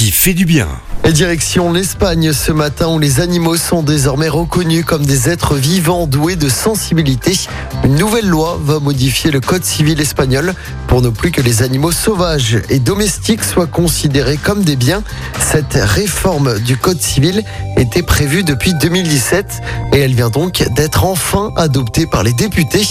qui fait du bien. Et direction l'Espagne ce matin où les animaux sont désormais reconnus comme des êtres vivants doués de sensibilité. Une nouvelle loi va modifier le code civil espagnol pour ne plus que les animaux sauvages et domestiques soient considérés comme des biens. Cette réforme du code civil était prévue depuis 2017 et elle vient donc d'être enfin adoptée par les députés,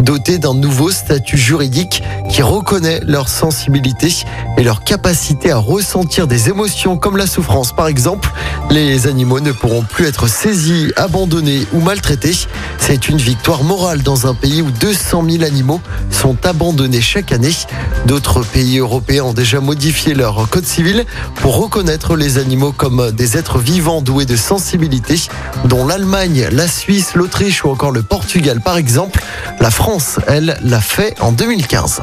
dotée d'un nouveau statut juridique qui reconnaît leur sensibilité et leur capacité à ressentir des émotions comme la souffrance par exemple. Les animaux ne pourront plus être saisis, abandonnés ou maltraités. C'est une victoire morale dans un pays où 200 000 animaux sont abandonnés chaque année. D'autres pays européens ont déjà modifié leur code civil pour reconnaître les animaux comme des êtres vivants doués de sensibilité, dont l'Allemagne, la Suisse, l'Autriche ou encore le Portugal par exemple. La France, elle, l'a fait en 2015.